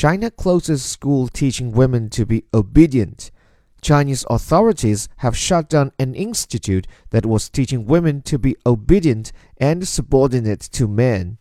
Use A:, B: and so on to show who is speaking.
A: China closes school teaching women to be obedient. Chinese authorities have shut down an institute that was teaching women to be obedient and subordinate to men.